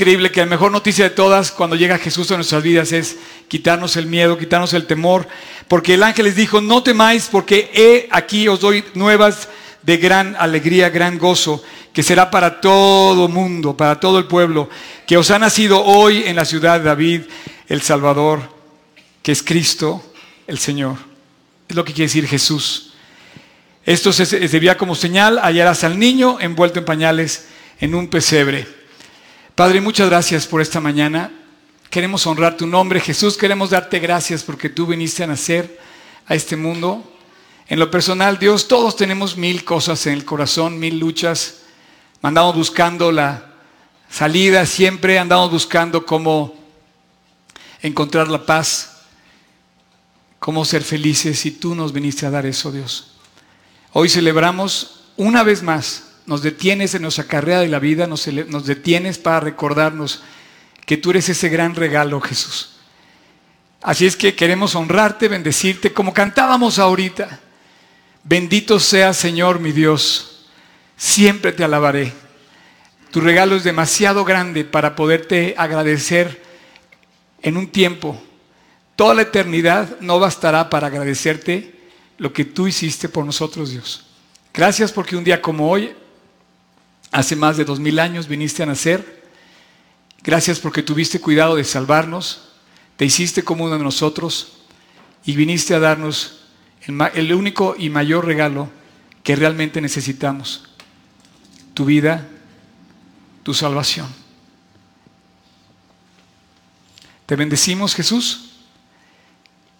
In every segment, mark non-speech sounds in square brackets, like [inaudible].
increíble que la mejor noticia de todas cuando llega Jesús a nuestras vidas es quitarnos el miedo, quitarnos el temor, porque el ángel les dijo, no temáis porque he aquí os doy nuevas de gran alegría, gran gozo, que será para todo mundo, para todo el pueblo, que os ha nacido hoy en la ciudad de David el Salvador, que es Cristo el Señor. Es lo que quiere decir Jesús. Esto se, se debía como señal, hallarás al niño envuelto en pañales en un pesebre. Padre, muchas gracias por esta mañana. Queremos honrar tu nombre, Jesús. Queremos darte gracias porque tú viniste a nacer a este mundo. En lo personal, Dios, todos tenemos mil cosas en el corazón, mil luchas. Andamos buscando la salida, siempre andamos buscando cómo encontrar la paz, cómo ser felices y tú nos viniste a dar eso, Dios. Hoy celebramos una vez más nos detienes en nuestra carrera de la vida, nos, nos, detienes para recordarnos que tú eres ese gran regalo, Jesús. Así es que queremos honrarte, bendecirte, como cantábamos ahorita. Bendito sea, Señor, mi Dios. Siempre te alabaré. Tu regalo es demasiado grande para poderte agradecer en un tiempo. Toda la eternidad no bastará para agradecerte lo que tú hiciste por nosotros, Dios. Gracias porque un día como hoy Hace más de dos mil años viniste a nacer. Gracias porque tuviste cuidado de salvarnos. Te hiciste como uno de nosotros y viniste a darnos el, único y mayor regalo que realmente necesitamos. Tu vida, tu salvación. Te bendecimos Jesús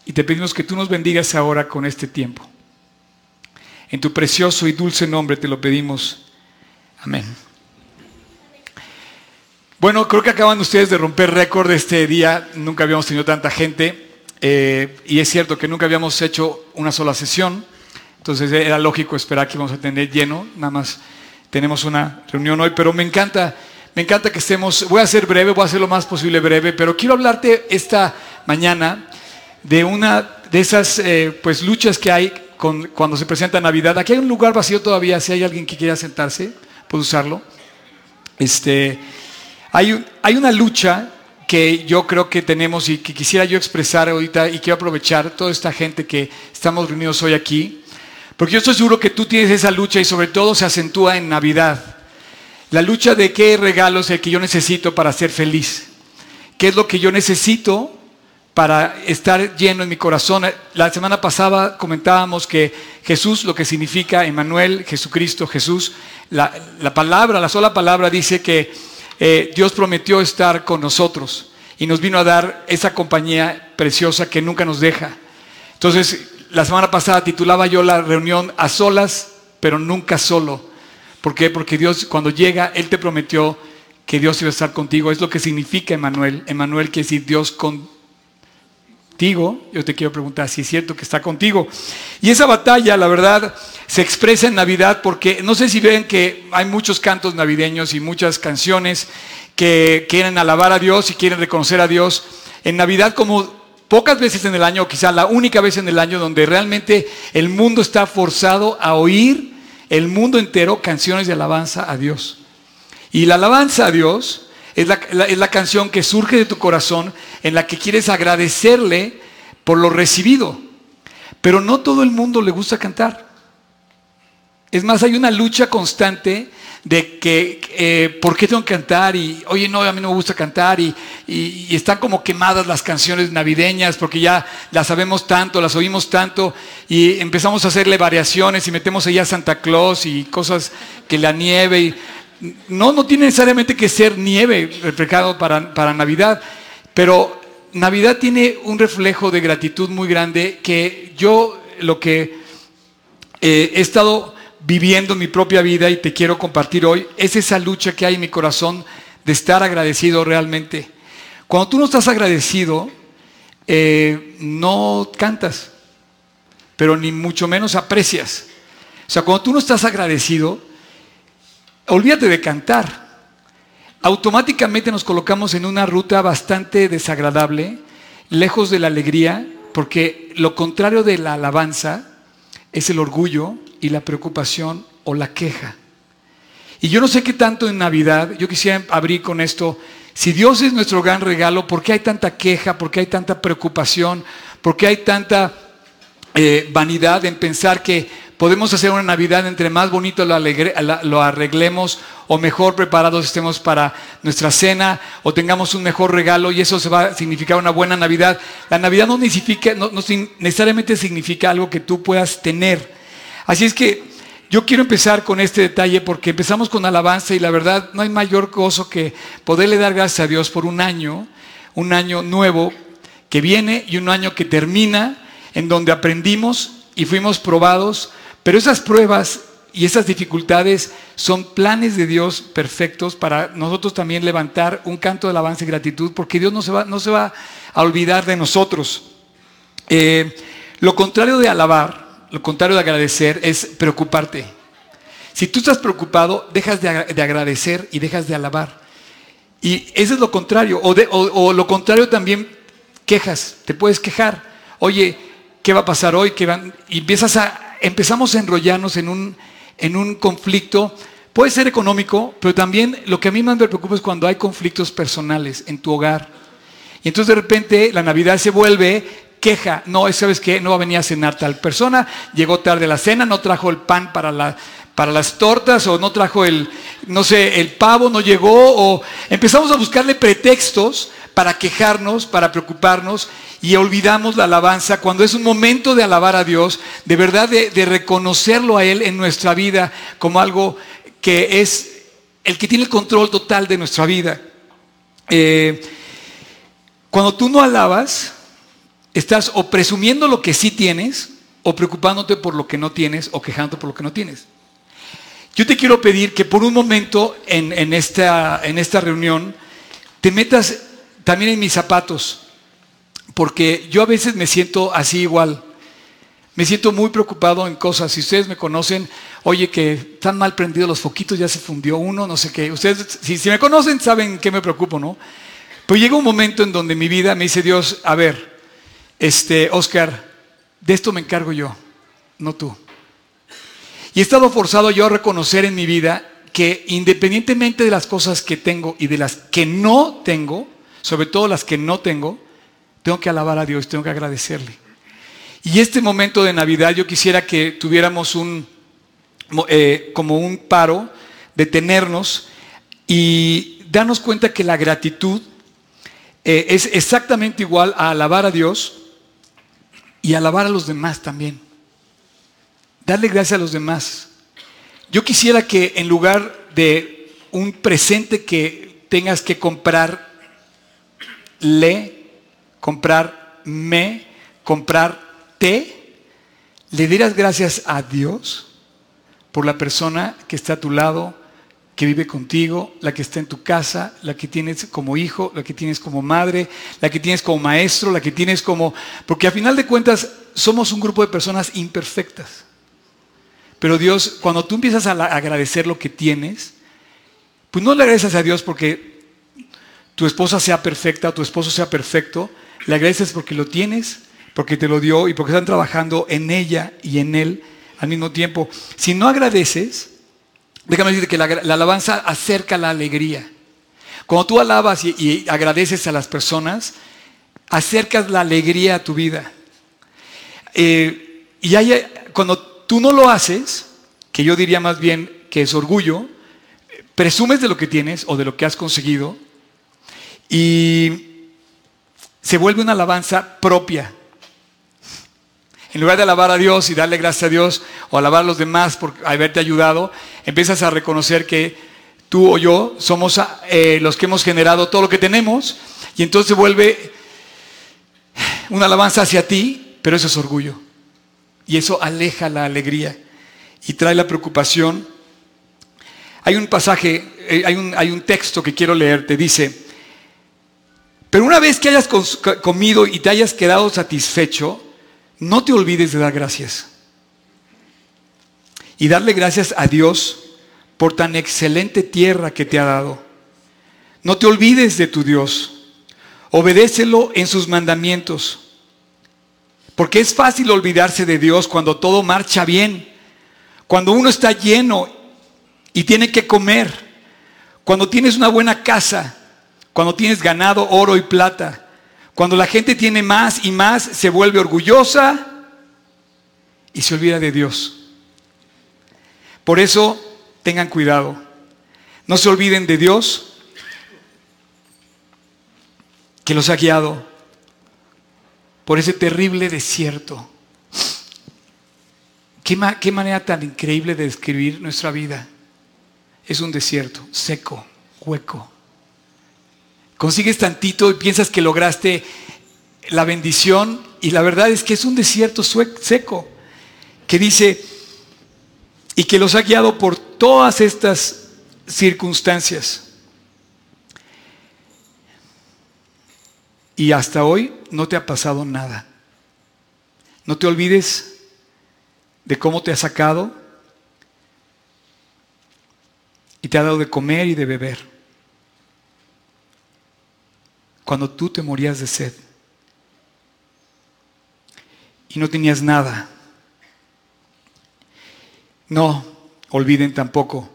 y te pedimos que tú nos bendigas ahora con este tiempo. En tu precioso y dulce nombre te lo pedimos. Amén. Bueno, creo que acaban ustedes de romper récord este día. Nunca habíamos tenido tanta gente. Eh, y es cierto que nunca habíamos hecho una sola sesión. Entonces era lógico esperar que íbamos a tener lleno. Nada más tenemos una reunión hoy. Pero me encanta, me encanta que estemos. Voy a ser breve, voy a hacer lo más posible breve. Pero quiero hablarte esta mañana de una de esas eh, pues luchas que hay con, cuando se presenta Navidad. Aquí hay un lugar vacío todavía. Si hay alguien que quiera sentarse puedo usarlo. Este, hay, hay una lucha que yo creo que tenemos y que quisiera yo expresar ahorita y quiero aprovechar toda esta gente que estamos reunidos hoy aquí, porque yo estoy seguro que tú tienes esa lucha y sobre todo se acentúa en Navidad. La lucha de qué regalo es el que yo necesito para ser feliz, qué es lo que yo necesito para estar lleno en mi corazón. La semana pasada comentábamos que Jesús, lo que significa Emmanuel, Jesucristo, Jesús, la, palabra, la sola palabra dice que eh, Dios prometió estar con nosotros y nos vino a dar esa compañía preciosa que nunca nos deja. Entonces, la semana pasada titulaba yo la reunión a solas, pero nunca solo. ¿Por qué? Porque Dios cuando llega, Él te prometió que Dios iba a estar contigo. Es lo que significa Emmanuel. Emmanuel quiere decir Dios con yo te quiero preguntar si es cierto que está contigo. Y esa batalla, la verdad, se expresa en Navidad porque no sé si ven que hay muchos cantos navideños y muchas canciones que quieren alabar a Dios y quieren reconocer a Dios. En Navidad como pocas veces en el año, quizá la única vez en el año donde realmente el mundo está forzado a oír, el mundo entero, canciones de alabanza a Dios. Y la alabanza a Dios es la, canción que surge de tu corazón en la que quieres agradecerle por lo recibido. Pero no todo el mundo le gusta cantar. Es más, hay una lucha constante de que, eh, ¿por qué tengo que cantar? Y, oye, no, a mí no me gusta cantar. Y, están como quemadas las canciones navideñas porque ya las sabemos tanto, las oímos tanto. Y empezamos a hacerle variaciones y metemos allá a Santa Claus y cosas que la nieve. Y, no, no tiene necesariamente que ser nieve reflejado para, para Navidad, pero Navidad tiene un reflejo de gratitud muy grande que yo lo que eh, he estado viviendo en mi propia vida y te quiero compartir hoy es esa lucha que hay en mi corazón de estar agradecido realmente. Cuando tú no estás agradecido, eh, no cantas, pero ni mucho menos aprecias. O sea, cuando tú no estás agradecido, olvídate de cantar. Automáticamente nos colocamos en una ruta bastante desagradable, lejos de la alegría, porque lo contrario de la alabanza es el orgullo y la preocupación o la queja. Y yo no sé qué tanto en Navidad, yo quisiera abrir con esto, Si Dios es nuestro gran regalo, ¿por qué hay tanta queja? ¿Por qué hay tanta preocupación? ¿Por qué hay tanta eh, vanidad en pensar que podemos hacer una Navidad entre más bonito lo, arreglemos o mejor preparados estemos para nuestra cena o tengamos un mejor regalo y eso se va a significar una buena Navidad. La Navidad no, significa, no necesariamente significa algo que tú puedas tener. Así es que yo quiero empezar con este detalle porque empezamos con alabanza y la verdad no hay mayor gozo que poderle dar gracias a Dios por un año, un año nuevo que viene y un año que termina, en donde aprendimos y fuimos probados, pero esas pruebas y esas dificultades son planes de Dios perfectos para nosotros también levantar un canto de alabanza y gratitud, porque Dios no se va, no se va a olvidar de nosotros. Eh, lo contrario de alabar, lo contrario de agradecer es preocuparte. Si tú estás preocupado, dejas de, agradecer y dejas de alabar. Y eso es lo contrario. O, lo contrario también, quejas. Te puedes quejar. Oye, ¿qué va a pasar hoy? van? Y empiezas a, empezamos a enrollarnos en un, en un conflicto. Puede ser económico, pero también lo que a mí más me preocupa es cuando hay conflictos personales en tu hogar. Y entonces de repente la Navidad se vuelve queja, no, ¿sabes qué? No va a venir a cenar tal persona, llegó tarde la cena, no trajo el pan para, la, para las tortas o no trajo el, no sé, el pavo, no llegó, o empezamos a buscarle pretextos para quejarnos, para preocuparnos y olvidamos la alabanza cuando es un momento de alabar a Dios, de verdad de, reconocerlo a Él en nuestra vida como algo que es el que tiene el control total de nuestra vida. Eh, cuando tú no alabas, Estás o presumiendo lo que sí tienes, o preocupándote por lo que no tienes, o quejándote por lo que no tienes. Yo te quiero pedir que por un momento en, esta, en esta reunión te metas también en mis zapatos, porque yo a veces me siento así igual. Me siento muy preocupado en cosas. Si ustedes me conocen, oye, que están mal prendidos los foquitos, ya se fundió uno, no sé qué. Ustedes, si, si me conocen, saben que me preocupo, ¿no? Pero llega un momento en donde mi vida me dice Dios, a ver, este, Oscar, de esto me encargo yo, no tú. Y he estado forzado yo a reconocer en mi vida que independientemente de las cosas que tengo y de las que no tengo, sobre todo las que no tengo, tengo que alabar a Dios, tengo que agradecerle. Y este momento de Navidad yo quisiera que tuviéramos un, eh, como un paro, detenernos y darnos cuenta que la gratitud eh, es exactamente igual a alabar a Dios y alabar a los demás también. Darle gracias a los demás. Yo quisiera que en lugar de un presente que tengas que comprar, le, comprar me, comprar te, le dieras gracias a Dios por la persona que está a tu lado, que vive contigo, la que está en tu casa, la que tienes como hijo, la que tienes como madre, la que tienes como maestro, la que tienes como... Porque a final de cuentas somos un grupo de personas imperfectas. Pero Dios, cuando tú empiezas a agradecer lo que tienes, pues no le agradeces a Dios porque tu esposa sea perfecta tu esposo sea perfecto, le agradeces porque lo tienes, porque te lo dio y porque están trabajando en ella y en él al mismo tiempo. Si no agradeces, Déjame decirte que la, alabanza acerca la alegría. Cuando tú alabas y, agradeces a las personas, acercas la alegría a tu vida. Eh, y cuando tú no lo haces, que yo diría más bien que es orgullo, presumes de lo que tienes o de lo que has conseguido y se vuelve una alabanza propia. En lugar de alabar a Dios y darle gracias a Dios o alabar a los demás por haberte ayudado, empiezas a reconocer que tú o yo somos eh, los que hemos generado todo lo que tenemos y entonces se vuelve una alabanza hacia ti, pero eso es orgullo. Y eso aleja la alegría y trae la preocupación. Hay un pasaje, eh, hay un, hay un texto que quiero leer, te dice, pero una vez que hayas comido y te hayas quedado satisfecho, no te olvides de dar gracias. Y darle gracias a Dios por tan excelente tierra que te ha dado. No te olvides de tu Dios. Obedécelo en sus mandamientos. Porque es fácil olvidarse de Dios cuando todo marcha bien. Cuando uno está lleno y tiene que comer. Cuando tienes una buena casa. Cuando tienes ganado, oro y plata. Cuando la gente tiene más y más, se vuelve orgullosa y se olvida de Dios. Por eso, tengan cuidado. No se olviden de Dios que los ha guiado por ese terrible desierto. ¿Qué, manera tan increíble de describir nuestra vida. Es un desierto, seco, hueco. Consigues tantito y piensas que lograste la bendición y la verdad es que es un desierto seco que dice, y que los ha guiado por todas estas circunstancias. Y hasta hoy no te ha pasado nada. No te olvides de cómo te ha sacado y te ha dado de comer y de beber. Cuando tú te morías de sed y no tenías nada. No olviden tampoco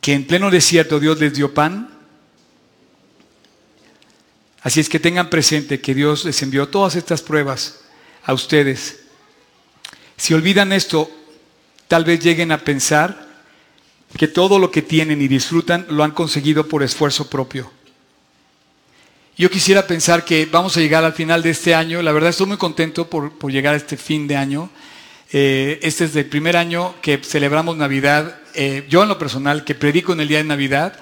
que en pleno desierto Dios les dio pan. Así es que tengan presente que Dios les envió todas estas pruebas a ustedes. Si olvidan esto, tal vez lleguen a pensar que todo lo que tienen y disfrutan lo han conseguido por esfuerzo propio. Yo quisiera pensar que vamos a llegar al final de este año. La verdad estoy muy contento por, por llegar a este fin de año. Eh, este es el primer año que celebramos Navidad. Eh, yo en lo personal, que predico en el día de Navidad,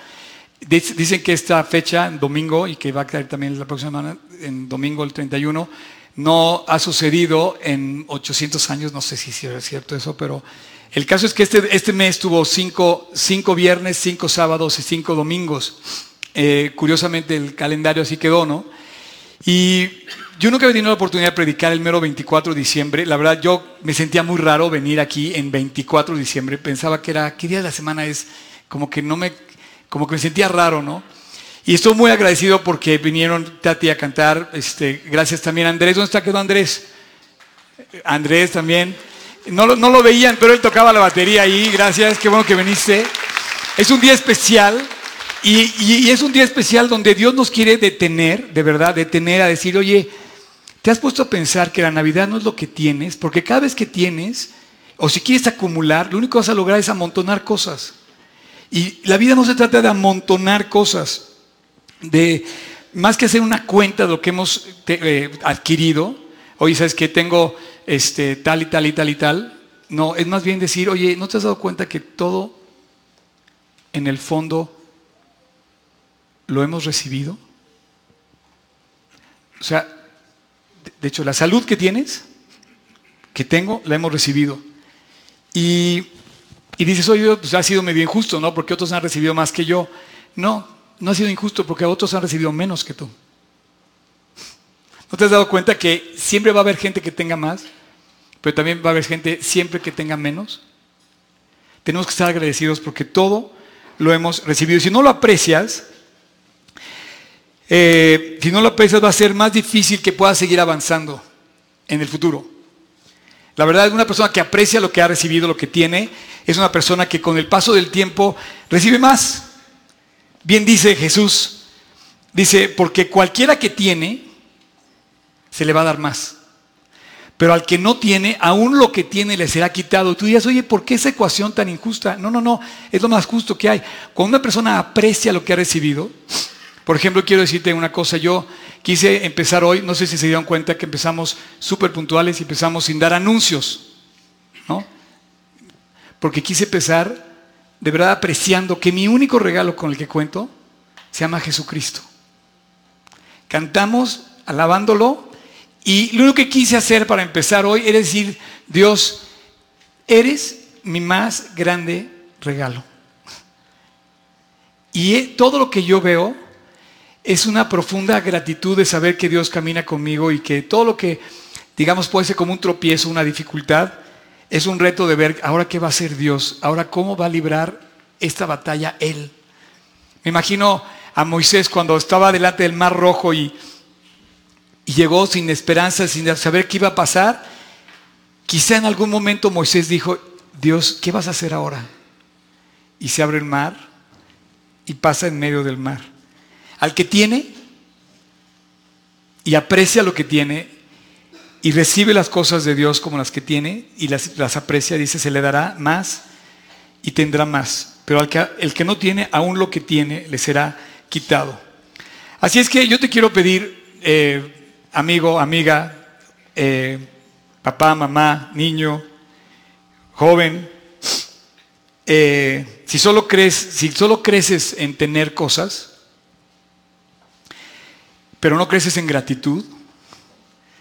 dicen que esta fecha, en domingo, y que va a caer también la próxima semana, en domingo el 31, no ha sucedido en 800 años, no sé si es cierto eso, pero el caso es que este, este mes tuvo cinco, cinco, viernes, cinco sábados y cinco domingos. Eh, curiosamente el calendario así quedó, ¿no? Y yo nunca había tenido la oportunidad de predicar el mero 24 de diciembre. La verdad, yo me sentía muy raro venir aquí en 24 de diciembre. Pensaba que era, ¿qué día de la semana es? Como que no me, como que me sentía raro, ¿no? Y estoy muy agradecido porque vinieron Tati a cantar. Este, gracias también a Andrés. ¿Dónde está quedó Andrés? Andrés también. No, no lo veían, pero él tocaba la batería ahí. Gracias, qué bueno que viniste. Es un día especial y, es un día especial donde Dios nos quiere detener, de verdad, detener a decir, oye, ¿Te has puesto a pensar que la Navidad no es lo que tienes? Porque cada vez que tienes, o si quieres acumular, lo único que vas a lograr es amontonar cosas. Y la vida no se trata de amontonar cosas, de más que hacer una cuenta de lo que hemos eh, adquirido. Oye, ¿sabes que Tengo este, tal y tal y tal y tal. No, es más bien decir, oye, ¿no te has dado cuenta que todo en el fondo lo hemos recibido? O sea, de hecho, la salud que tienes, que tengo, la hemos recibido. Y, dices, oye, pues ha sido medio injusto, ¿no? Porque otros han recibido más que yo. No, no ha sido injusto porque otros han recibido menos que tú. ¿No te has dado cuenta que siempre va a haber gente que tenga más, pero también va a haber gente siempre que tenga menos? Tenemos que estar agradecidos porque todo lo hemos recibido. Si no lo aprecias, eh, si no lo aprecias va a ser más difícil que puedas seguir avanzando en el futuro. La verdad es una persona que aprecia lo que ha recibido, lo que tiene, es una persona que con el paso del tiempo recibe más. Bien dice Jesús, dice, porque cualquiera que tiene, se le va a dar más. Pero al que no tiene, aún lo que tiene le será quitado. Tú dirías, oye, ¿por qué esa ecuación tan injusta? No, no, no, es lo más justo que hay. Cuando una persona aprecia lo que ha recibido, por ejemplo, quiero decirte una cosa, yo quise empezar hoy, no sé si se dieron cuenta que empezamos súper puntuales y empezamos sin dar anuncios, ¿no? Porque quise empezar de verdad apreciando que mi único regalo con el que cuento se llama Jesucristo. Cantamos alabándolo y lo único que quise hacer para empezar hoy era decir, Dios, eres mi más grande regalo. Y todo lo que yo veo es una profunda gratitud de saber que Dios camina conmigo y que todo lo que, digamos, puede ser como un tropiezo, una dificultad, es un reto de ver ahora qué va a hacer Dios, ahora cómo va a librar esta batalla Él. Me imagino a Moisés cuando estaba delante del mar rojo y, llegó sin esperanza, sin saber qué iba a pasar. Quizá en algún momento Moisés dijo, Dios, ¿qué vas a hacer ahora? Y se abre el mar y pasa en medio del mar. Al que tiene y aprecia lo que tiene y recibe las cosas de Dios como las que tiene y las, las aprecia, dice, se le dará más y tendrá más. Pero al que, el que no tiene, aún lo que tiene, le será quitado. Así es que yo te quiero pedir, eh, amigo, amiga, eh, papá, mamá, niño, joven, eh, si, solo crees, si solo creces en tener cosas, pero no creces en gratitud,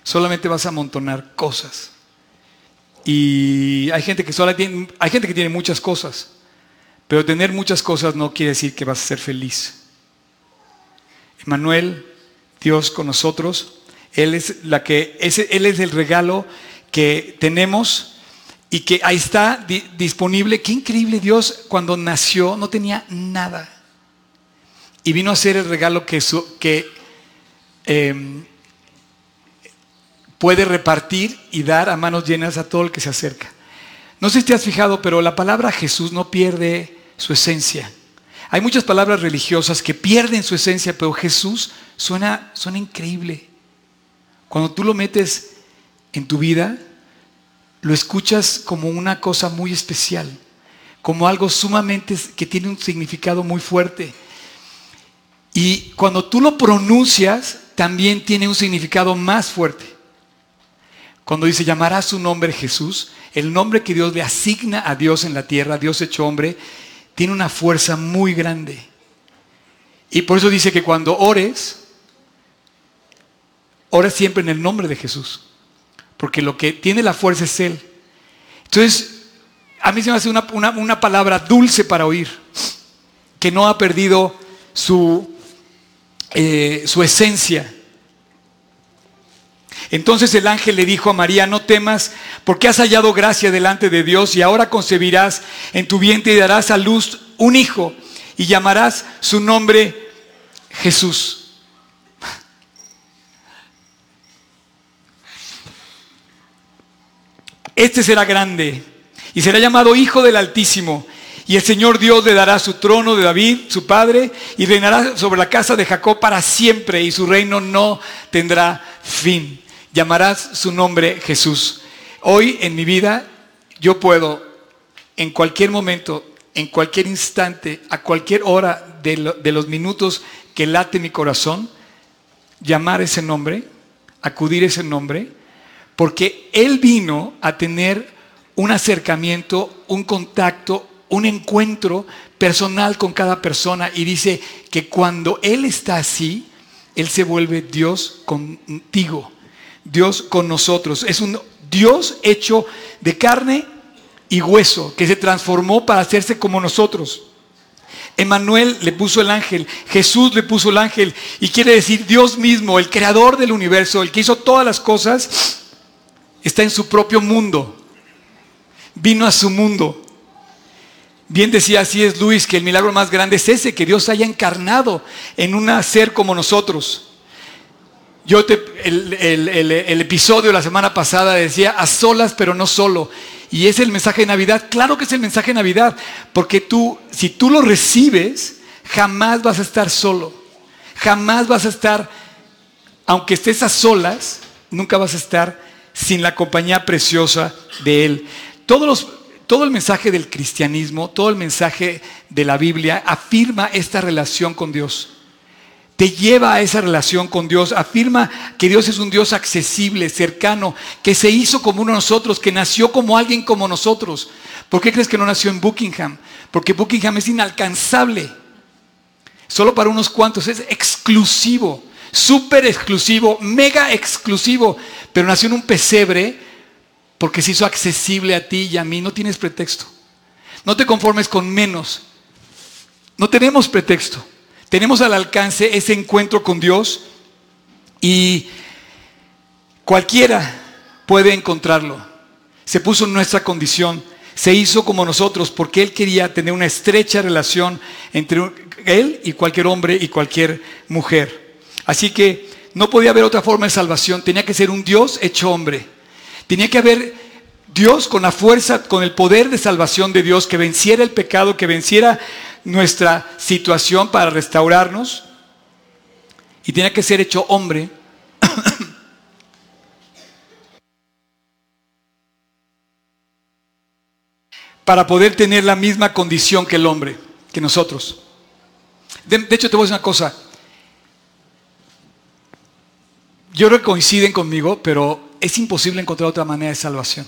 solamente vas a amontonar cosas. Y hay gente que tiene, hay gente que tiene muchas cosas, pero tener muchas cosas no quiere decir que vas a ser feliz. Emanuel, Dios con nosotros, él es la que él es el regalo que tenemos y que ahí está disponible. Qué increíble Dios cuando nació no tenía nada y vino a ser el regalo que, que Em, puede repartir y dar a manos llenas a todo el que se acerca. No sé si te has fijado, pero la palabra Jesús no pierde su esencia. Hay muchas palabras religiosas que pierden su esencia, pero Jesús suena, suena increíble. Cuando tú lo metes en tu vida, lo escuchas como una cosa muy especial, como algo sumamente que tiene un significado muy fuerte. Y cuando tú lo pronuncias, también tiene un significado más fuerte. Cuando dice llamará su nombre Jesús, el nombre que Dios le asigna a Dios en la tierra, Dios hecho hombre, tiene una fuerza muy grande. Y por eso dice que cuando ores, ores siempre en el nombre de Jesús. Porque lo que tiene la fuerza es Él. Entonces, a mí se me hace una, una palabra dulce para oír, que no ha perdido su eh, su esencia. Entonces el ángel le dijo a María, no temas, porque has hallado gracia delante de Dios y ahora concebirás en tu vientre y darás a luz un hijo y llamarás su nombre Jesús. Este será grande y será llamado Hijo del Altísimo y el Señor Dios le dará su trono de David, su padre, y reinará sobre la casa de Jacob para siempre, y su reino no tendrá fin. Llamarás su nombre Jesús. Hoy en mi vida yo puedo, en cualquier momento, en cualquier instante, a cualquier hora de, de los minutos que late mi corazón, llamar ese nombre, acudir ese nombre, porque Él vino a tener un acercamiento, un contacto, un encuentro personal con cada persona y dice que cuando Él está así, Él se vuelve Dios contigo, Dios con nosotros. Es un Dios hecho de carne y hueso, que se transformó para hacerse como nosotros. Emanuel le puso el ángel, Jesús le puso el ángel, y quiere decir Dios mismo, el creador del universo, el que hizo todas las cosas, está en su propio mundo. Vino a su mundo Bien decía así es Luis que el milagro más grande es ese, que Dios haya encarnado en un ser como nosotros. Yo te, el, el, episodio de la semana pasada decía a solas pero no solo. Y es el mensaje de Navidad. Claro que es el mensaje de Navidad, porque tú, si tú lo recibes, jamás vas a estar solo. Jamás vas a estar, aunque estés a solas, nunca vas a estar sin la compañía preciosa de Él. Todos los todo el mensaje del cristianismo, todo el mensaje de la Biblia afirma esta relación con Dios. Te lleva a esa relación con Dios, afirma que Dios es un Dios accesible, cercano, que se hizo como uno de nosotros, que nació como alguien como nosotros. ¿Por qué crees que no nació en Buckingham? Porque Buckingham es inalcanzable. Solo para unos cuantos, es exclusivo, súper exclusivo, mega exclusivo, pero nació en un pesebre porque se hizo accesible a ti y a mí. No tienes pretexto. No te conformes con menos. No tenemos pretexto. Tenemos al alcance ese encuentro con Dios y cualquiera puede encontrarlo. Se puso en nuestra condición, se hizo como nosotros porque Él quería tener una estrecha relación entre Él y cualquier hombre y cualquier mujer. Así que no podía haber otra forma de salvación, tenía que ser un Dios hecho hombre. Tenía que haber Dios con la fuerza, con el poder de salvación de Dios, que venciera el pecado, que venciera nuestra situación para restaurarnos. y tenía que ser hecho hombre. [coughs] para poder tener la misma condición que el hombre, que nosotros. De, hecho, te voy a decir una cosa. Yo creo que coinciden conmigo, pero es imposible encontrar otra manera de salvación.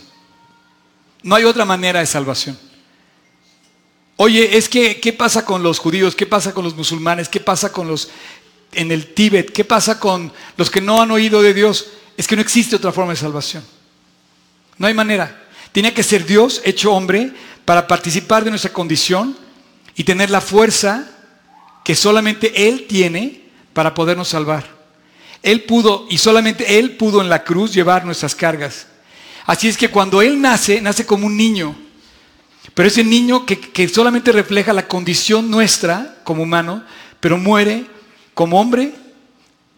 No hay otra manera de salvación. Oye, es que, ¿qué pasa con los judíos? ¿Qué pasa con los musulmanes? ¿Qué pasa con los en el Tíbet? ¿Qué pasa con los que no han oído de Dios? Es que no existe otra forma de salvación. No hay manera. Tiene que ser Dios hecho hombre para participar de nuestra condición y tener la fuerza que solamente Él tiene para podernos salvar. Él pudo, y solamente Él pudo en la cruz llevar nuestras cargas. Así es que cuando Él nace, nace como un niño. Pero ese niño que, que solamente refleja la condición nuestra como humano, pero muere como hombre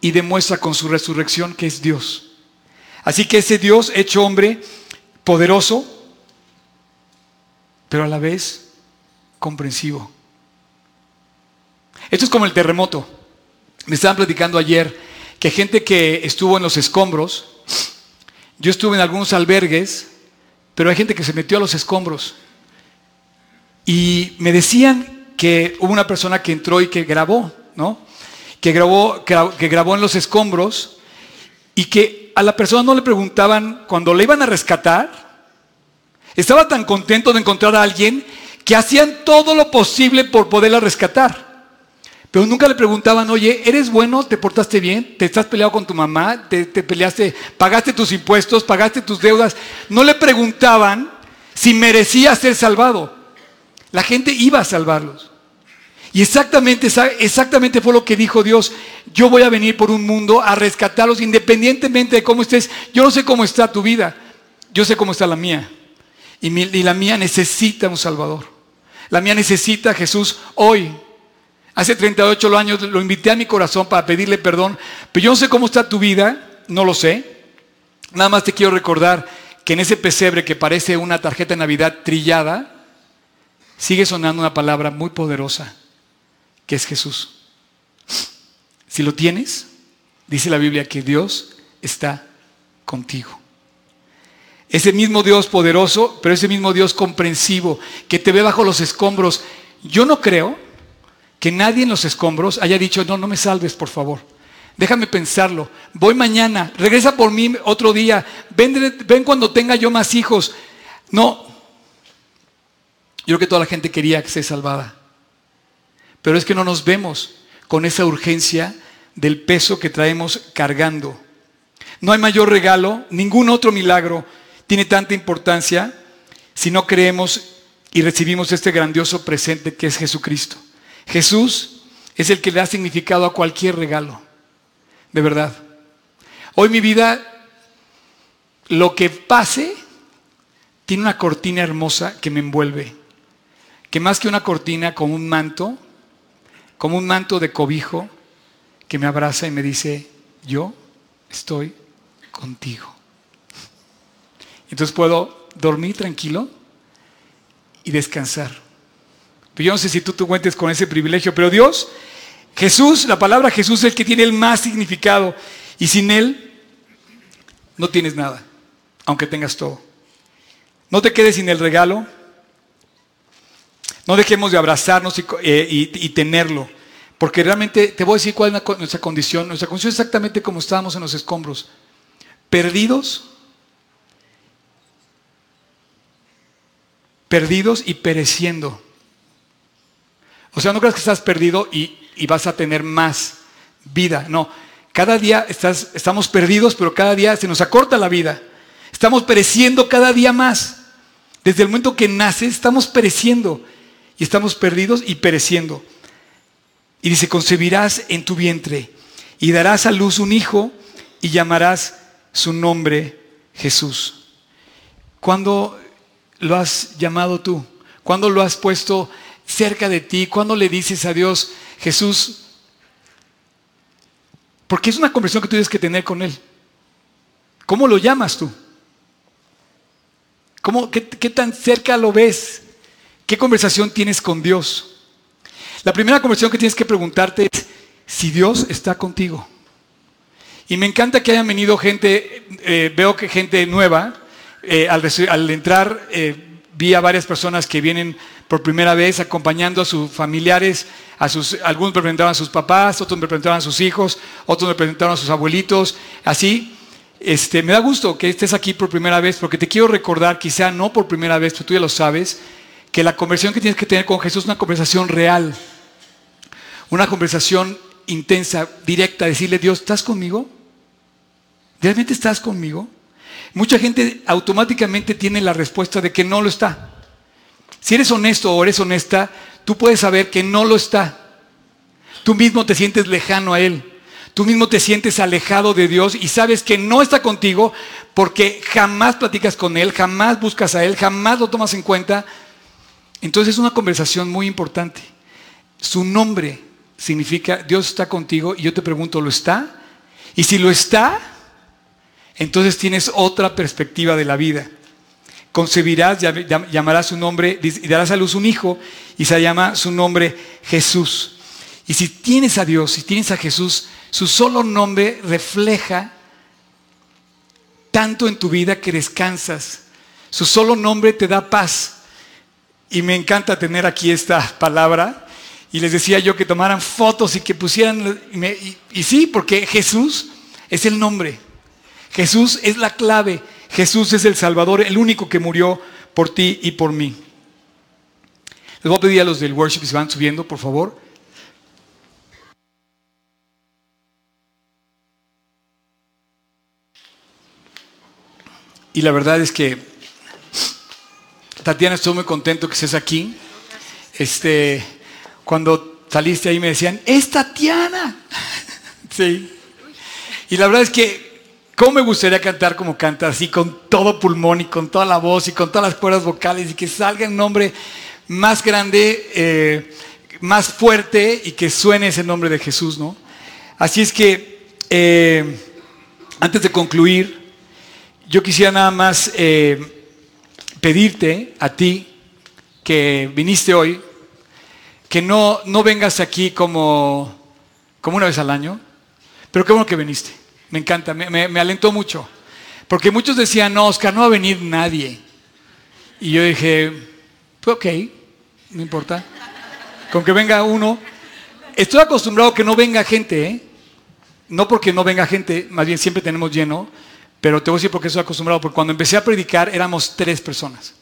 y demuestra con su resurrección que es Dios. Así que ese Dios hecho hombre, poderoso, pero a la vez comprensivo. Esto es como el terremoto. Me estaban platicando ayer que gente que estuvo en los escombros, yo estuve en algunos albergues, pero hay gente que se metió a los escombros. Y me decían que hubo una persona que entró y que grabó, ¿no? Que grabó, que grabó en los escombros y que a la persona no le preguntaban cuando le iban a rescatar, estaba tan contento de encontrar a alguien que hacían todo lo posible por poderla rescatar. Pero nunca le preguntaban, oye, ¿eres bueno? ¿Te portaste bien? ¿Te estás peleado con tu mamá? ¿Te, peleaste? ¿Pagaste tus impuestos? ¿Pagaste tus deudas? No le preguntaban si merecía ser salvado. La gente iba a salvarlos. Y exactamente, exactamente fue lo que dijo Dios. Yo voy a venir por un mundo a rescatarlos independientemente de cómo estés. Yo no sé cómo está tu vida. Yo sé cómo está la mía. Y, la mía necesita un Salvador. La mía necesita Jesús hoy. Hace 38 años lo invité a mi corazón para pedirle perdón, pero yo no sé cómo está tu vida, no lo sé. Nada más te quiero recordar que en ese pesebre que parece una tarjeta de Navidad trillada, sigue sonando una palabra muy poderosa, que es Jesús. Si lo tienes, dice la Biblia que Dios está contigo. Ese mismo Dios poderoso, pero ese mismo Dios comprensivo, que te ve bajo los escombros. Yo no creo que nadie en los escombros haya dicho, no, no me salves, por favor. Déjame pensarlo. Voy mañana, regresa por mí otro día, ven, ven cuando tenga yo más hijos. No. Yo creo que toda la gente quería que sea salvada. Pero es que no nos vemos con esa urgencia del peso que traemos cargando. No hay mayor regalo, ningún otro milagro tiene tanta importancia si no creemos y recibimos este grandioso presente que es Jesucristo. Jesús es el que le ha significado a cualquier regalo, de verdad. Hoy mi vida, lo que pase, tiene una cortina hermosa que me envuelve, que más que una cortina, como un manto, como un manto de cobijo, que me abraza y me dice, yo estoy contigo. Entonces puedo dormir tranquilo y descansar. Yo no sé si tú, tú cuentes con ese privilegio, pero Dios, Jesús, la palabra Jesús es el que tiene el más significado. Y sin Él no tienes nada, aunque tengas todo. No te quedes sin el regalo. No dejemos de abrazarnos y, eh, tenerlo. Porque realmente te voy a decir cuál es nuestra condición. Nuestra condición es exactamente como estábamos en los escombros. Perdidos. Perdidos y pereciendo. O sea, no creas que estás perdido y, vas a tener más vida. No, cada día estamos perdidos, pero cada día se nos acorta la vida. Estamos pereciendo cada día más. Desde el momento que naces, estamos pereciendo. Y estamos perdidos y pereciendo. Y dice, concebirás en tu vientre y darás a luz un hijo y llamarás su nombre Jesús. ¿Cuándo lo has llamado tú? ¿Cuándo lo has puesto cerca de ti, cuando le dices a Dios, Jesús, porque es una conversación que tú tienes que tener con Él. ¿Cómo lo llamas tú? ¿Cómo, qué, ¿Qué tan cerca lo ves? ¿Qué conversación tienes con Dios? La primera conversación que tienes que preguntarte es, si Dios está contigo. Y me encanta que hayan venido gente, eh, veo que gente nueva, eh, al, entrar eh, vi a varias personas que vienen por primera vez acompañando a sus familiares, a sus, algunos a sus papás, otros representaban a sus hijos, otros representaban a sus abuelitos, así. Este, me da gusto que estés aquí por primera vez porque te quiero recordar, quizá no por primera vez, pero tú ya lo sabes, que la conversación que tienes que tener con Jesús es una conversación real, una conversación intensa, directa, decirle, Dios, ¿estás conmigo? ¿Realmente estás conmigo? Mucha gente automáticamente tiene la respuesta de que no lo está. Si eres honesto o eres honesta, tú puedes saber que no lo está. Tú mismo te sientes lejano a Él. Tú mismo te sientes alejado de Dios y sabes que no está contigo porque jamás platicas con Él, jamás buscas a Él, jamás lo tomas en cuenta. Entonces es una conversación muy importante. Su nombre significa Dios está contigo y yo te pregunto, ¿lo está? Y si lo está, entonces tienes otra perspectiva de la vida. Concebirás, llamarás su nombre y darás a luz un hijo y se llama su nombre Jesús. Y si tienes a Dios, si tienes a Jesús, su solo nombre refleja tanto en tu vida que descansas. Su solo nombre te da paz. Y me encanta tener aquí esta palabra. Y les decía yo que tomaran fotos y que pusieran... y sí, porque Jesús es el nombre. Jesús es la clave. Jesús es el Salvador, el único que murió por ti y por mí. Les voy a pedir a los del worship si van subiendo, por favor. Y la verdad es que, Tatiana, estoy muy contento que estés aquí. Este, cuando saliste ahí me decían, es Tatiana. [laughs] sí. Y la verdad es que ¿Cómo me gustaría cantar como canta, así con todo pulmón y con toda la voz y con todas las cuerdas vocales y que salga el nombre más grande, eh, más fuerte y que suene ese nombre de Jesús, ¿no? Así es que, eh, antes de concluir, yo quisiera nada más eh, pedirte a ti que viniste hoy, que no, no vengas aquí como, como una vez al año, pero qué bueno que viniste. Me encanta, me, alentó mucho. Porque muchos decían, no, Oscar, no va a venir nadie. Y yo dije, pues ok, no importa. Con que venga uno. Estoy acostumbrado a que no venga gente, ¿eh? No porque no venga gente, más bien siempre tenemos lleno, pero te voy a decir porque estoy acostumbrado, porque cuando empecé a predicar éramos tres personas.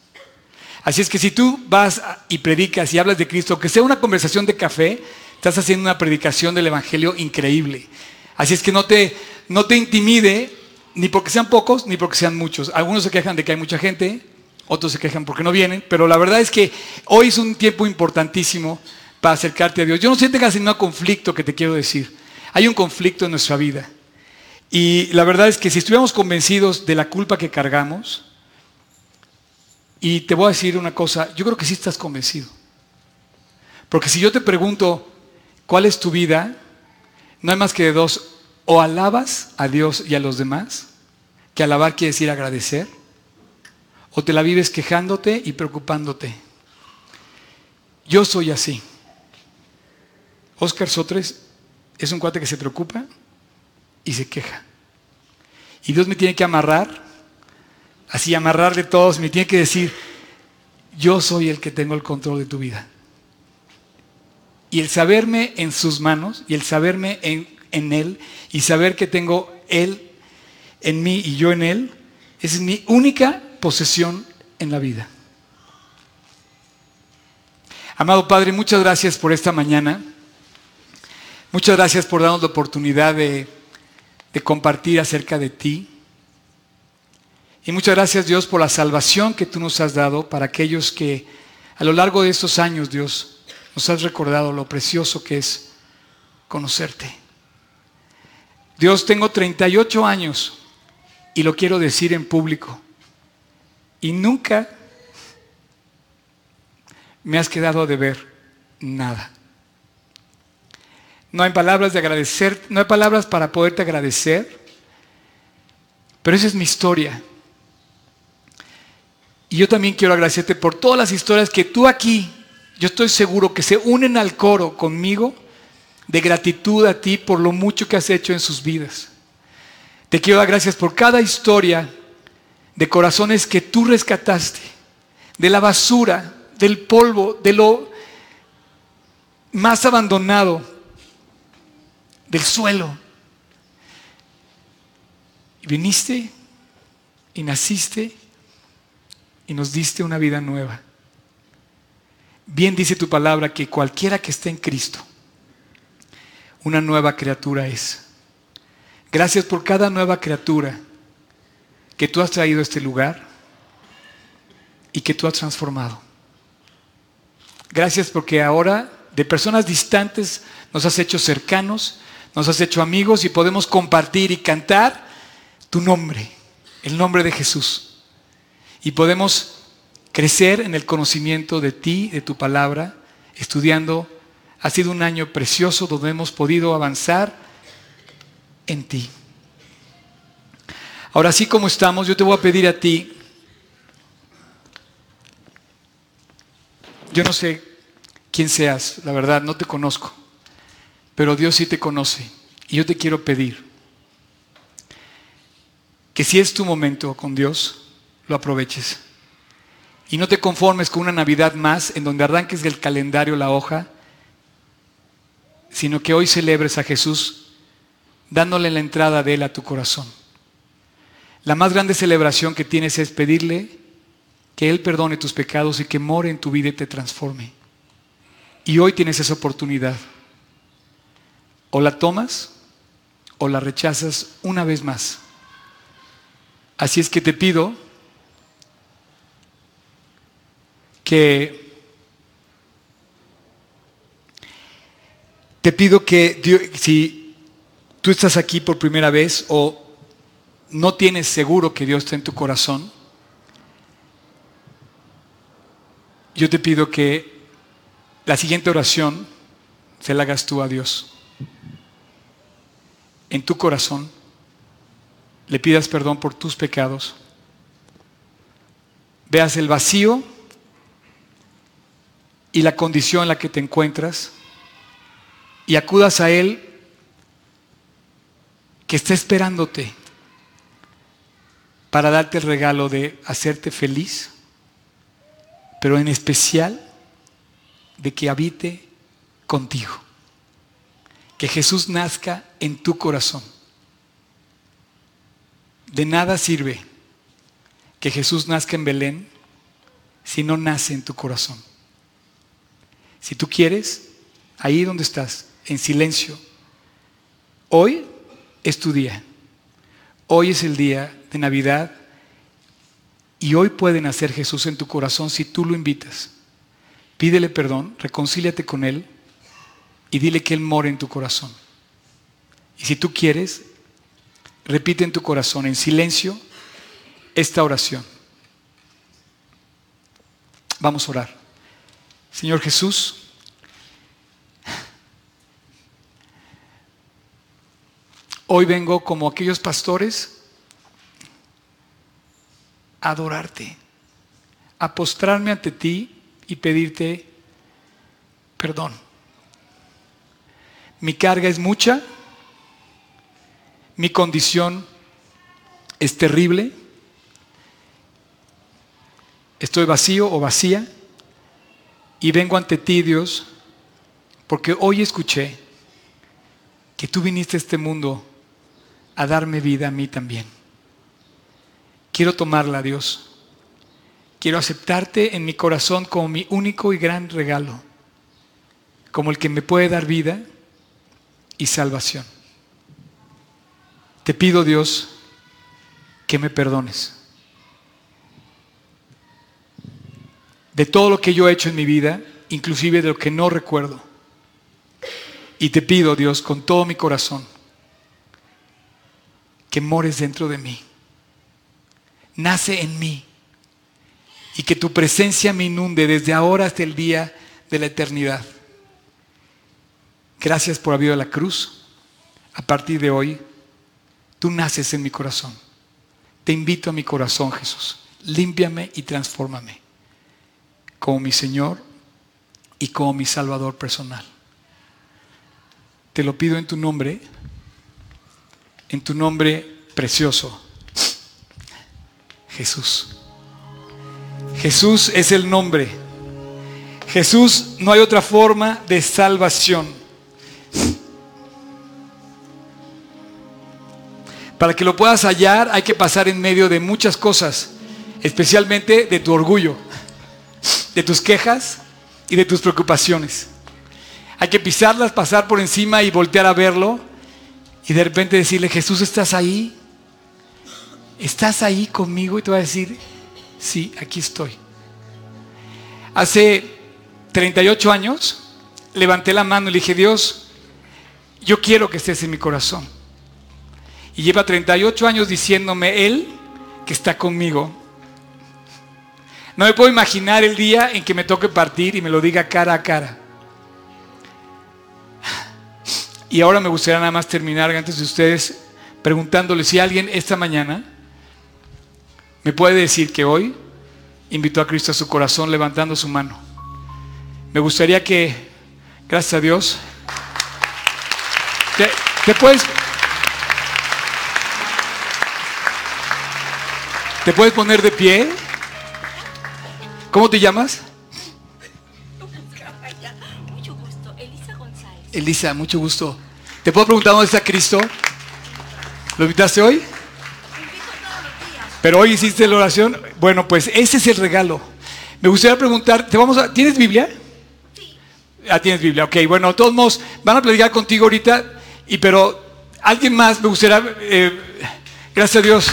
Así es que si tú vas y predicas y hablas de Cristo, que sea una conversación de café, estás haciendo una predicación del Evangelio increíble. Así es que no te, no te intimide, ni porque sean pocos, ni porque sean muchos. Algunos se quejan de que hay mucha gente, otros se quejan porque no vienen, pero la verdad es que hoy es un tiempo importantísimo para acercarte a Dios. Yo no sé si ningún conflicto que te quiero decir. Hay un conflicto en nuestra vida. Y la verdad es que si estuviéramos convencidos de la culpa que cargamos, y te voy a decir una cosa, yo creo que sí estás convencido. Porque si yo te pregunto, ¿cuál es tu vida? No hay más que dos. O alabas a Dios y a los demás, que alabar quiere decir agradecer, o te la vives quejándote y preocupándote. Yo soy así. Oscar Sotres es un cuate que se preocupa y se queja. Y Dios me tiene que amarrar, así amarrarle todos, me tiene que decir, yo soy el que tengo el control de tu vida. Y el saberme en sus manos y el saberme en, Él y saber que tengo Él en mí y yo en Él, es mi única posesión en la vida. Amado Padre, muchas gracias por esta mañana. Muchas gracias por darnos la oportunidad de, de compartir acerca de ti. Y muchas gracias Dios por la salvación que tú nos has dado para aquellos que a lo largo de estos años, Dios, nos has recordado lo precioso que es conocerte. Dios, tengo 38 años y lo quiero decir en público. Y nunca me has quedado de ver nada. No hay palabras de agradecer, no hay palabras para poderte agradecer, pero esa es mi historia. Y yo también quiero agradecerte por todas las historias que tú aquí yo estoy seguro que se unen al coro conmigo de gratitud a ti por lo mucho que has hecho en sus vidas. Te quiero dar gracias por cada historia de corazones que tú rescataste, de la basura, del polvo, de lo más abandonado, del suelo. Y viniste y naciste y nos diste una vida nueva. Bien dice tu palabra que cualquiera que esté en Cristo, una nueva criatura es. Gracias por cada nueva criatura que tú has traído a este lugar y que tú has transformado. Gracias porque ahora de personas distantes nos has hecho cercanos, nos has hecho amigos y podemos compartir y cantar tu nombre, el nombre de Jesús. Y podemos crecer en el conocimiento de ti, de tu palabra, estudiando. Ha sido un año precioso donde hemos podido avanzar en ti. Ahora, así como estamos, yo te voy a pedir a ti, yo no sé quién seas, la verdad, no te conozco, pero Dios sí te conoce. Y yo te quiero pedir que si es tu momento con Dios, lo aproveches. Y no te conformes con una Navidad más en donde arranques del calendario la hoja, sino que hoy celebres a Jesús dándole la entrada de Él a tu corazón. La más grande celebración que tienes es pedirle que Él perdone tus pecados y que more en tu vida y te transforme. Y hoy tienes esa oportunidad. O la tomas o la rechazas una vez más. Así es que te pido que te pido que si tú estás aquí por primera vez o no tienes seguro que Dios está en tu corazón, yo te pido que la siguiente oración se la hagas tú a Dios. En tu corazón le pidas perdón por tus pecados. Veas el vacío y la condición en la que te encuentras y acudas a Él que está esperándote para darte el regalo de hacerte feliz, pero en especial de que habite contigo, que Jesús nazca en tu corazón. De nada sirve que Jesús nazca en Belén si no nace en tu corazón. Si tú quieres, ahí donde estás, en silencio, hoy es tu día. Hoy es el día de Navidad y hoy puede nacer Jesús en tu corazón si tú lo invitas. Pídele perdón, reconcíliate con Él y dile que Él more en tu corazón. Y si tú quieres, repite en tu corazón, en silencio, esta oración. Vamos a orar. Señor Jesús, hoy vengo como aquellos pastores a adorarte, a postrarme ante ti y pedirte perdón. Mi carga es mucha, mi condición es terrible, estoy vacío o vacía y vengo ante ti, Dios, porque hoy escuché que tú viniste a este mundo a darme vida a mí también. Quiero tomarla, Dios. Quiero aceptarte en mi corazón como mi único y gran regalo, como el que me puede dar vida y salvación. Te pido, Dios, que me perdones. de todo lo que yo he hecho en mi vida, inclusive de lo que no recuerdo. Y te pido, Dios, con todo mi corazón, que mores dentro de mí. Nace en mí. Y que tu presencia me inunde desde ahora hasta el día de la eternidad. Gracias por haber ido a la cruz. A partir de hoy, tú naces en mi corazón. Te invito a mi corazón, Jesús. Límpiame y transfórmame como mi Señor y como mi Salvador personal. te lo pido en tu nombre, en tu nombre precioso, Jesús. Jesús es el nombre. Jesús no hay otra forma de salvación. Para que lo puedas hallar hay que pasar en medio de muchas cosas, especialmente de tu orgullo, de tus quejas y de tus preocupaciones. Hay que pisarlas, pasar por encima y voltear a verlo y de repente decirle, Jesús, ¿estás ahí? ¿Estás ahí conmigo? Y te va a decir, sí, aquí estoy. Hace 38 años levanté la mano y le dije, Dios, yo quiero que estés en mi corazón. Y lleva 38 años diciéndome Él que está conmigo. No me puedo imaginar el día en que me toque partir y me lo diga cara a cara. Y ahora me gustaría nada más terminar antes de ustedes preguntándole si alguien esta mañana me puede decir que hoy invitó a Cristo a su corazón levantando su mano. Me gustaría que, gracias a Dios, te, puedes... ¿Te puedes poner de pie? ¿Cómo te llamas? Mucho gusto, Elisa González. Elisa, mucho gusto. ¿Te puedo preguntar dónde está Cristo? ¿Lo invitaste hoy? Invito todos los días. Pero hoy hiciste la oración. Bueno, pues ese es el regalo. Me gustaría preguntar, ¿te vamos a, ¿tienes Biblia? Sí. Ah, tienes Biblia, ok. Bueno, de todos modos, van a platicar contigo ahorita, y pero alguien más me gustaría, eh, gracias a Dios.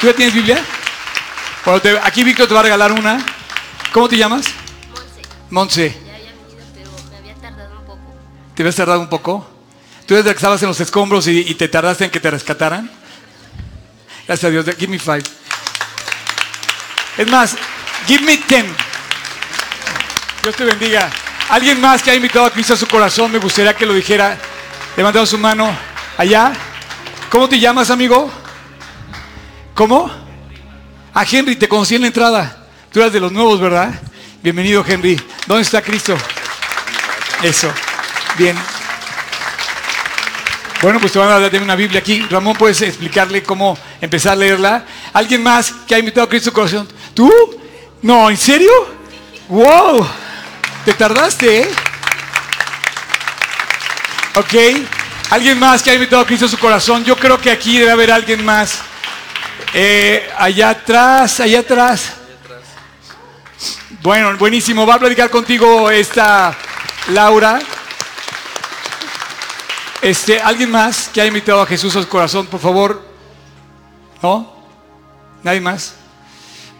¿Tú ya tienes Biblia? Bueno, te- aquí Víctor te va a regalar una. ¿Cómo te llamas? Monse, Monse. ya había venido, pero me había tardado un poco. ¿Te habías tardado un poco? ¿Tú desde que estabas en los escombros y, y te tardaste en que te rescataran? Gracias a Dios. Give me five. Es más, give me ten. Dios te bendiga. Alguien más que ha invitado a Cristo a su corazón, me gustaría que lo dijera, levantando su mano allá. ¿Cómo te llamas, amigo? ¿Cómo? A Henry, te conocí en la entrada. De los nuevos, ¿verdad? Bienvenido, Henry. ¿Dónde está Cristo? Eso. Bien. Bueno, pues te van a dar una Biblia aquí. Ramón, ¿puedes explicarle cómo empezar a leerla? ¿Alguien más que ha invitado a Cristo su corazón? ¿Tú? No, ¿en serio? ¡Wow! Te tardaste, ¿eh? Ok. ¿Alguien más que ha invitado a Cristo a su corazón? Yo creo que aquí debe haber alguien más. Eh, allá atrás, allá atrás. Bueno, buenísimo. Va a platicar contigo esta Laura. Este, ¿alguien más que haya invitado a Jesús a su corazón, por favor? ¿No? ¿Nadie más?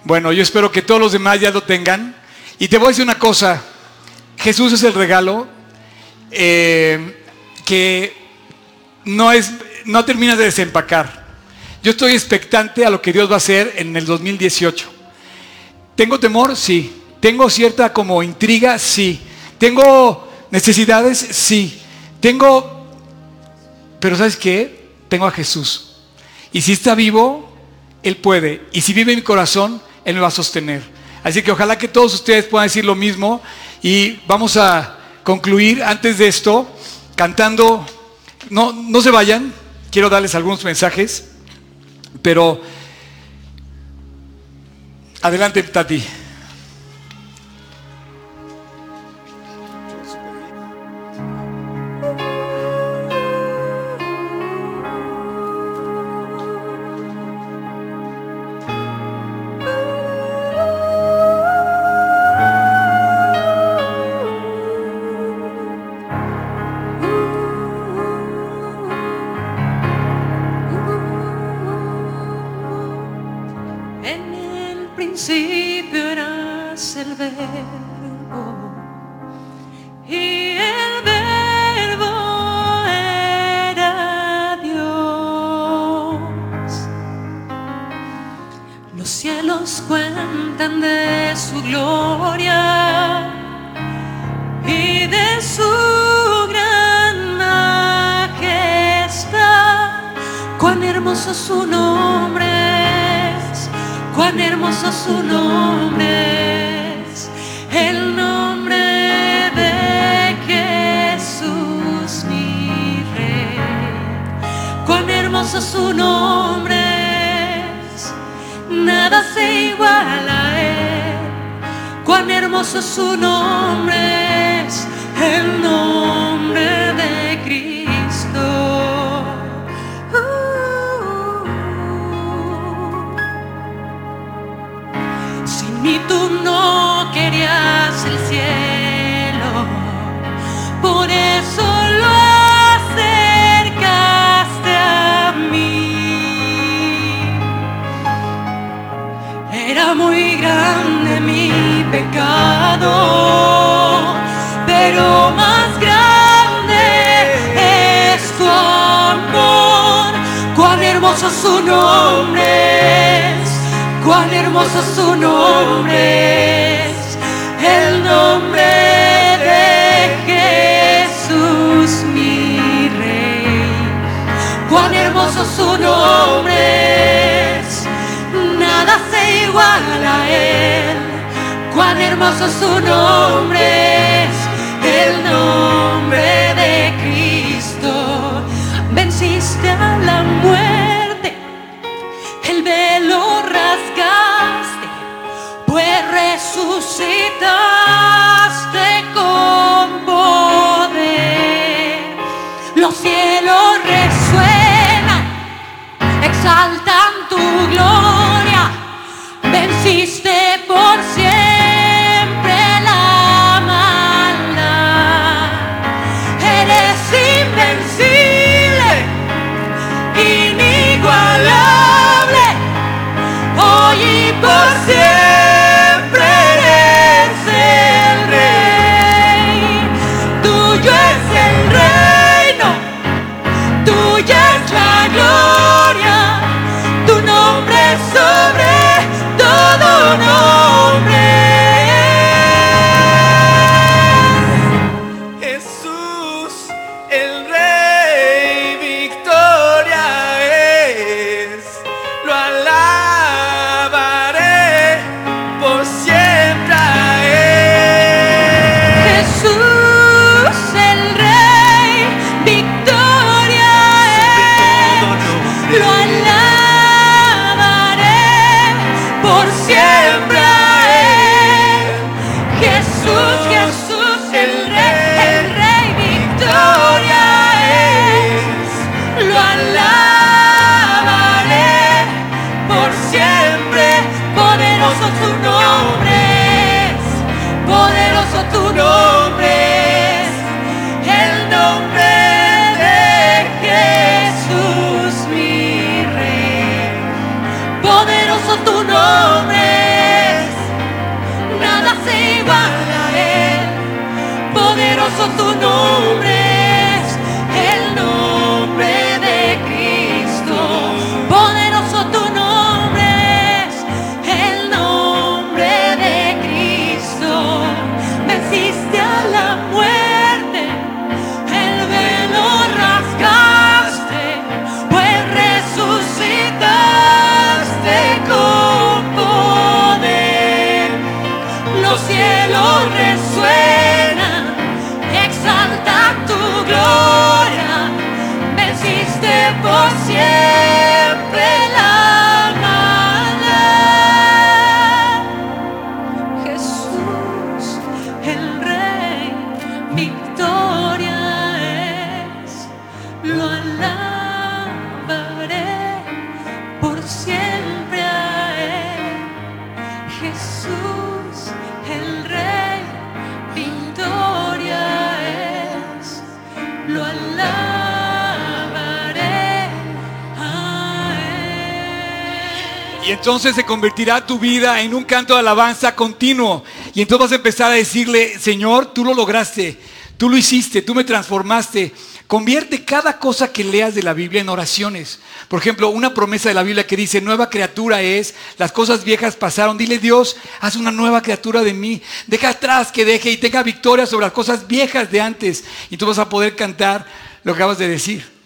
Bueno, yo espero que todos los demás ya lo tengan. Y te voy a decir una cosa. Jesús es el regalo eh, que no es, no terminas de desempacar. Yo estoy expectante a lo que Dios va a hacer en el 2018. ¿Tengo temor? Sí. ¿Tengo cierta como intriga? Sí. ¿Tengo necesidades? Sí. ¿Tengo... Pero ¿sabes qué? Tengo a Jesús. Y si está vivo, Él puede. Y si vive mi corazón, Él me va a sostener. Así que ojalá que todos ustedes puedan decir lo mismo. Y vamos a concluir antes de esto cantando. No, no se vayan. Quiero darles algunos mensajes. Pero adelante, Tati. Nombre el nombre de Jesús, mi Rey. Cuán hermoso su nombre nada se iguala a él. Cuán hermoso su nombre el nombre de Jesús. El cielo, por eso lo acercaste a mí. Era muy grande mi pecado, pero más grande es tu amor. Cuán hermoso su nombre cuán hermoso su nombre el nombre de Jesús mi rey. Cuán hermoso su nombre es, nada se iguala a él. Cuán hermoso su nombre es, el nombre de Cristo. Venciste a la muerte, se convertirá tu vida en un canto de alabanza continuo. Y entonces vas a empezar a decirle, Señor, tú lo lograste, tú lo hiciste, tú me transformaste. Convierte cada cosa que leas de la Biblia en oraciones. Por ejemplo, una promesa de la Biblia que dice, nueva criatura es, las cosas viejas pasaron. Dile Dios, haz una nueva criatura de mí. Deja atrás que deje y tenga victoria sobre las cosas viejas de antes. Y tú vas a poder cantar lo que acabas de decir.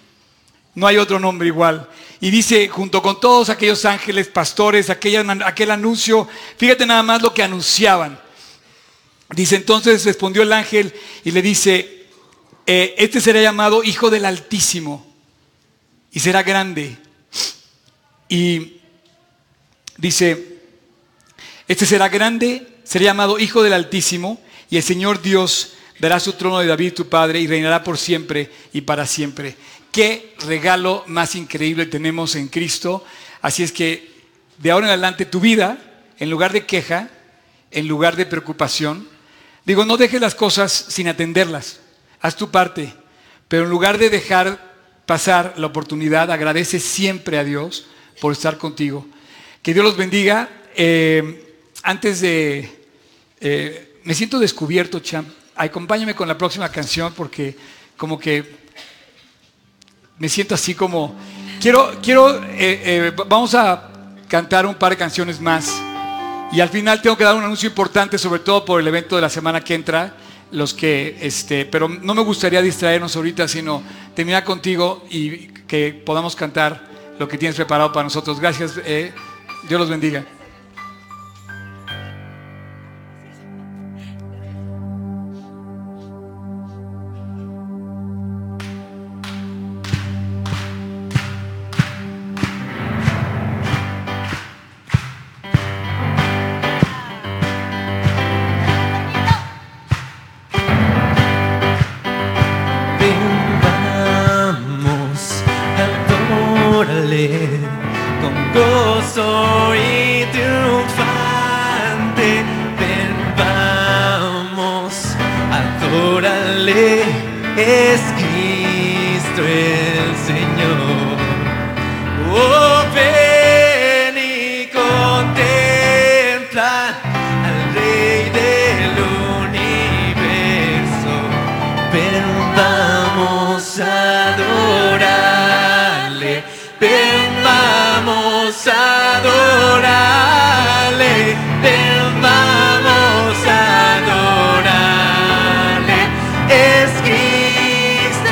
No hay otro nombre igual. Y dice, junto con todos aquellos ángeles, pastores, aquel anuncio, fíjate nada más lo que anunciaban. Dice, entonces respondió el ángel y le dice, eh, este será llamado Hijo del Altísimo y será grande. Y dice, este será grande será llamado Hijo del Altísimo, y el Señor Dios dará su trono de David tu padre y reinará por siempre y para siempre. Qué regalo más increíble tenemos en Cristo. Así es que de ahora en adelante tu vida, en lugar de queja, en lugar de preocupación, digo, no dejes las cosas sin atenderlas. Haz tu parte. Pero en lugar de dejar pasar la oportunidad, agradece siempre a Dios por estar contigo. Que Dios los bendiga. Eh, antes de... eh, me siento descubierto, champ. Acompáñame con la próxima canción porque como que me siento así como... Quiero, quiero, eh, eh, vamos a cantar un par de canciones más. Y al final tengo que dar un anuncio importante, sobre todo por el evento de la semana que entra. Los que, este, pero no me gustaría distraernos ahorita, sino terminar contigo y que podamos cantar lo que tienes preparado para nosotros. Gracias, eh, Dios los bendiga. Adorarle. Vamos a adorarle. Es Cristo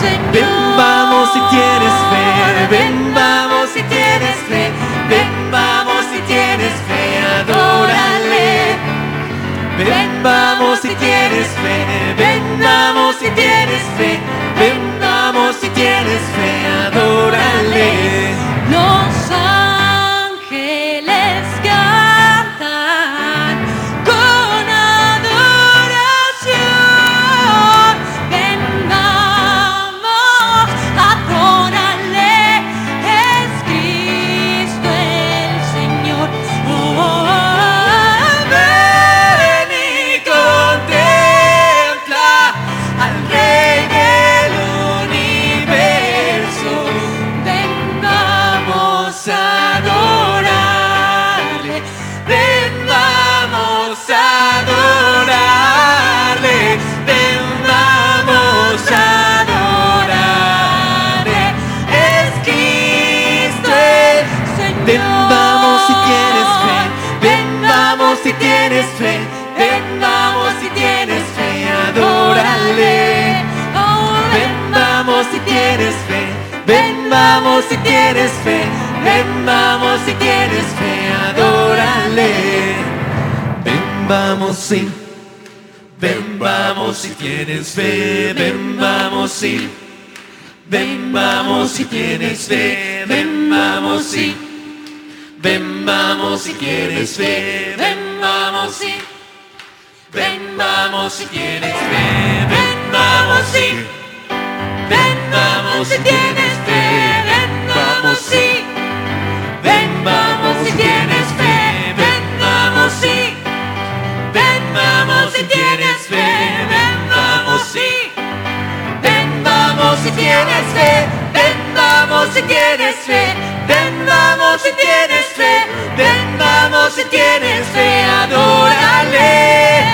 Señor. Ven, vamos si tienes fe. Ven, vamos si tienes fe. Ven, vamos si tienes fe. Adórale. Ven, vamos si tienes fe. Ven, vamos si tienes fe. Tienes fe. Ven, vamos si tienes fe. Adórale. Ven, vamos si. Ven, vamos si tienes fe. Ven, vamos si. Ven, vamos si tienes fe. Ven, vamos si. Ven, vamos si tienes fe. Ven, vamos si. Ven, vamos si tienes fe. Ven, vamos si. Ven, vamos si tienes fe. Si. Ven, vamos si tienes fe. Ven, vamos. Ven, vamos si tienes fe. Ven, vamos si. Ven, vamos si tienes fe. Ven, vamos si tienes fe. Ven, vamos si tienes fe. Ven, vamos si tienes fe. Adórale.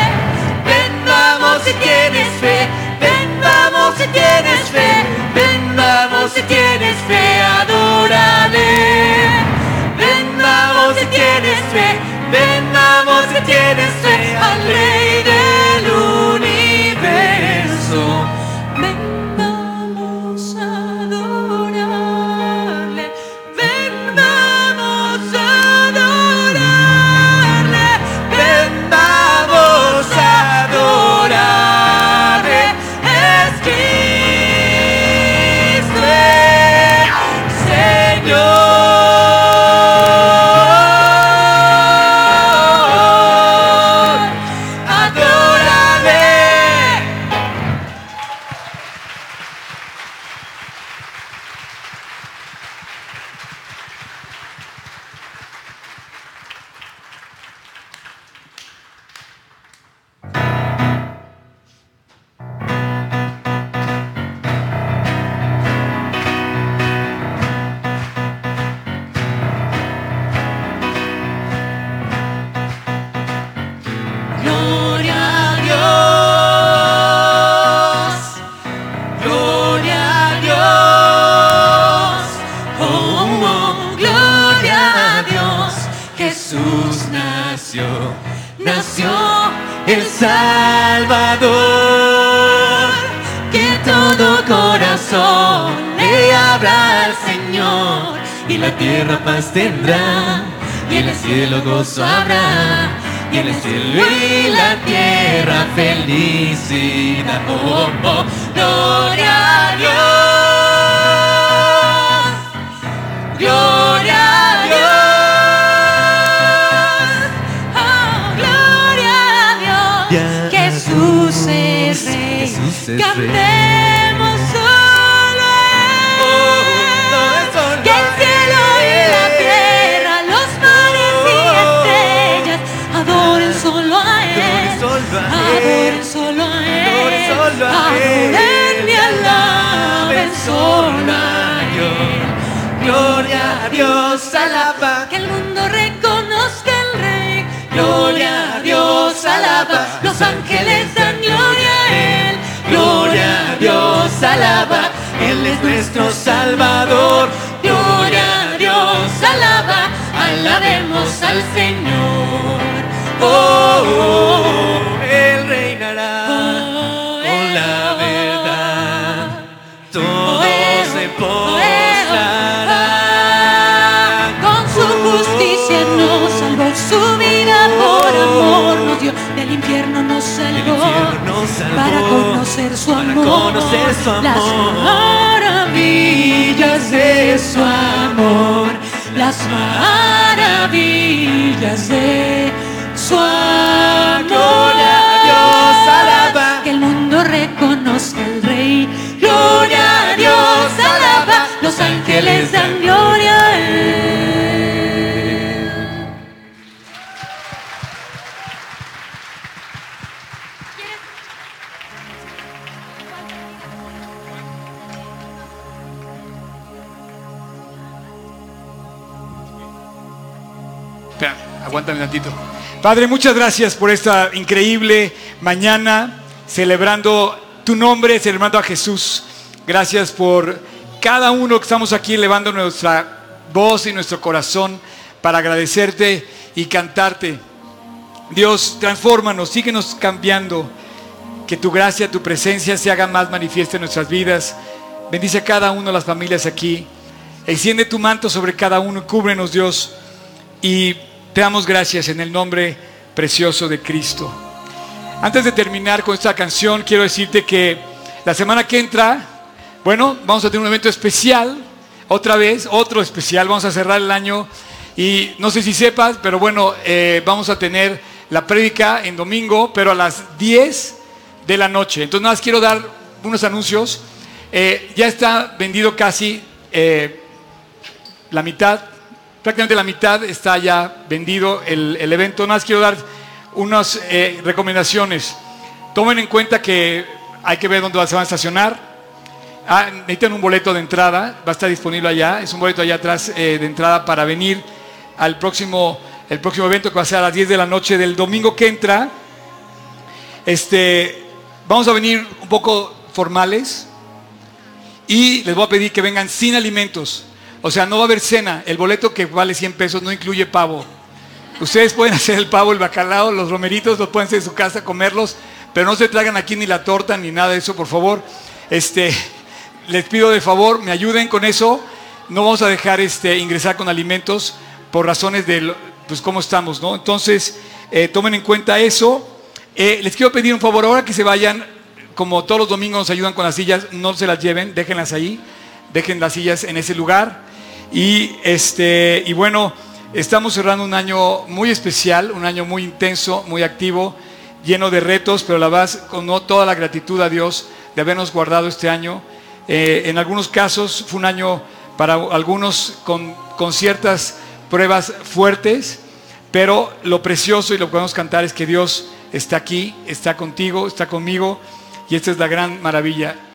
Ven, vamos si tienes fe. Ven, vamos si tienes fe. Ven, vamos si tienes tienes fe. Al paz tendrá y en el cielo gozo habrá y en el cielo y la tierra felicidad. Oh, oh, gloria a Dios, gloria a Dios. Oh, gloria a Dios. Jesús es rey. Jesús es rey. Solo a Él. Adoren solo a Él. Adoren solo a Él. Adoren y alaben solo a Él. Gloria a Dios, alaba. Que el mundo reconozca el Rey. Gloria a Dios, alaba. Los ángeles dan gloria a Él. Gloria a Dios, alaba. Él es nuestro Salvador. Gloria a Dios, alaba. Alabemos al Señor. Oh, oh, Él justicia nos salvó, su vida por amor nos dio, del infierno nos salvó, infierno nos salvó, para conocer su para amor, conocer su las maravillas de su amor, las maravillas de su amor. Alaba. Que el mundo reconozca al Rey. Gloria a Dios, alaba. Los ángeles dan gloria a Él. Aguántame tantito. Padre, muchas gracias por esta increíble mañana celebrando tu nombre, celebrando a Jesús. Gracias por cada uno que estamos aquí elevando nuestra voz y nuestro corazón para agradecerte y cantarte. Dios, transfórmanos, síguenos cambiando. Que tu gracia, tu presencia se haga más manifiesta en nuestras vidas. Bendice a cada uno de las familias aquí. Extiende tu manto sobre cada uno cúbrenos, Dios. Y te damos gracias en el nombre precioso de Cristo. Antes de terminar con esta canción, quiero decirte que la semana que entra, bueno, vamos a tener un evento especial, otra vez, otro especial, vamos a cerrar el año y no sé si sepas, pero bueno, eh, vamos a tener la prédica en domingo, pero a las 10 de la noche. Entonces nada más quiero dar unos anuncios. Eh, ya está vendido casi eh, la mitad, prácticamente la mitad está ya vendido el, el evento. Nada más quiero dar unas eh, recomendaciones. Tomen en cuenta que hay que ver dónde se van a estacionar. Ah, necesitan un boleto de entrada, va a estar disponible allá. Es un boleto allá atrás eh, de entrada para venir al próximo, el próximo evento que va a ser a las 10 de la noche del domingo que entra. Este, vamos a venir un poco formales y les voy a pedir que vengan sin alimentos. O sea, no va a haber cena. El boleto que vale 100 pesos no incluye pavo. Ustedes pueden hacer el pavo, el bacalao, los romeritos, los pueden hacer en su casa, comerlos, pero no se traigan aquí ni la torta ni nada de eso, por favor. Este, les pido de favor, me ayuden con eso. No vamos a dejar este, ingresar con alimentos por razones de pues, cómo estamos, ¿no? Entonces, eh, tomen en cuenta eso. Eh, les quiero pedir un favor, ahora que se vayan, como todos los domingos nos ayudan con las sillas, no se las lleven, déjenlas ahí, dejen las sillas en ese lugar. Y, este, y bueno, estamos cerrando un año muy especial, un año muy intenso, muy activo, lleno de retos, pero la verdad, con toda la gratitud a Dios de habernos guardado este año. Eh, en algunos casos fue un año para algunos con, con ciertas pruebas fuertes, pero lo precioso y lo que podemos cantar es que Dios está aquí, está contigo, está conmigo, y esta es la gran maravilla.